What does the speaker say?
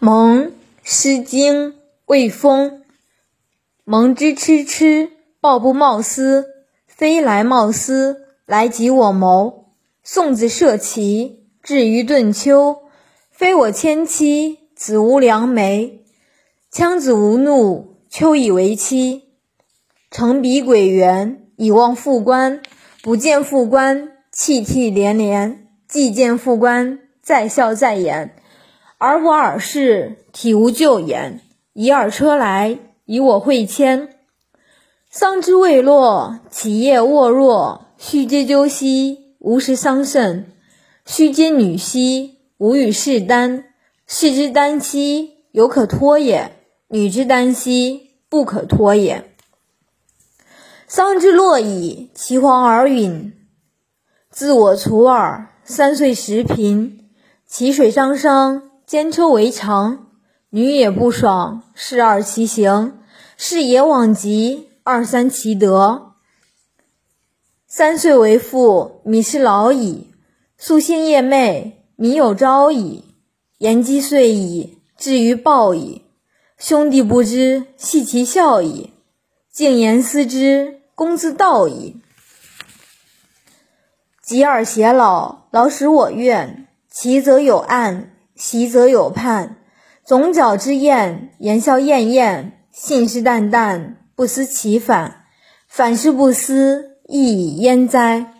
蒙《诗经·卫风》：蒙之蚩蚩，抱不貌思，非来貌思，来及我谋。送子涉齐，至于顿丘，非我迁妻，子无良媒。羌子无怒，丘以为妻。乘彼轨原，以望复关。不见复关，泣涕连连；既见复关，再笑再言。而我尔事，体无咎言。以尔车来，以我会牵。桑之未落，其叶沃若。须嗟鸠兮，无食桑葚；须嗟女兮，无与士耽。士之耽兮，犹可脱也；女之耽兮，不可脱也。桑之落矣，其黄而陨。自我处耳，三岁时贫。其水汤汤，兼车为常。女也不爽，是二其行；是也往极，二三其德。三岁为父，米是老矣。夙兴夜寐，米有朝矣。言既遂矣，至于报矣。兄弟不知，系其孝矣。静言思之。公自道矣。及尔偕老，老使我怨。其则有案，习则有判。总角之宴，言笑晏晏，信誓旦旦，不思其反。反是不思，亦以焉哉？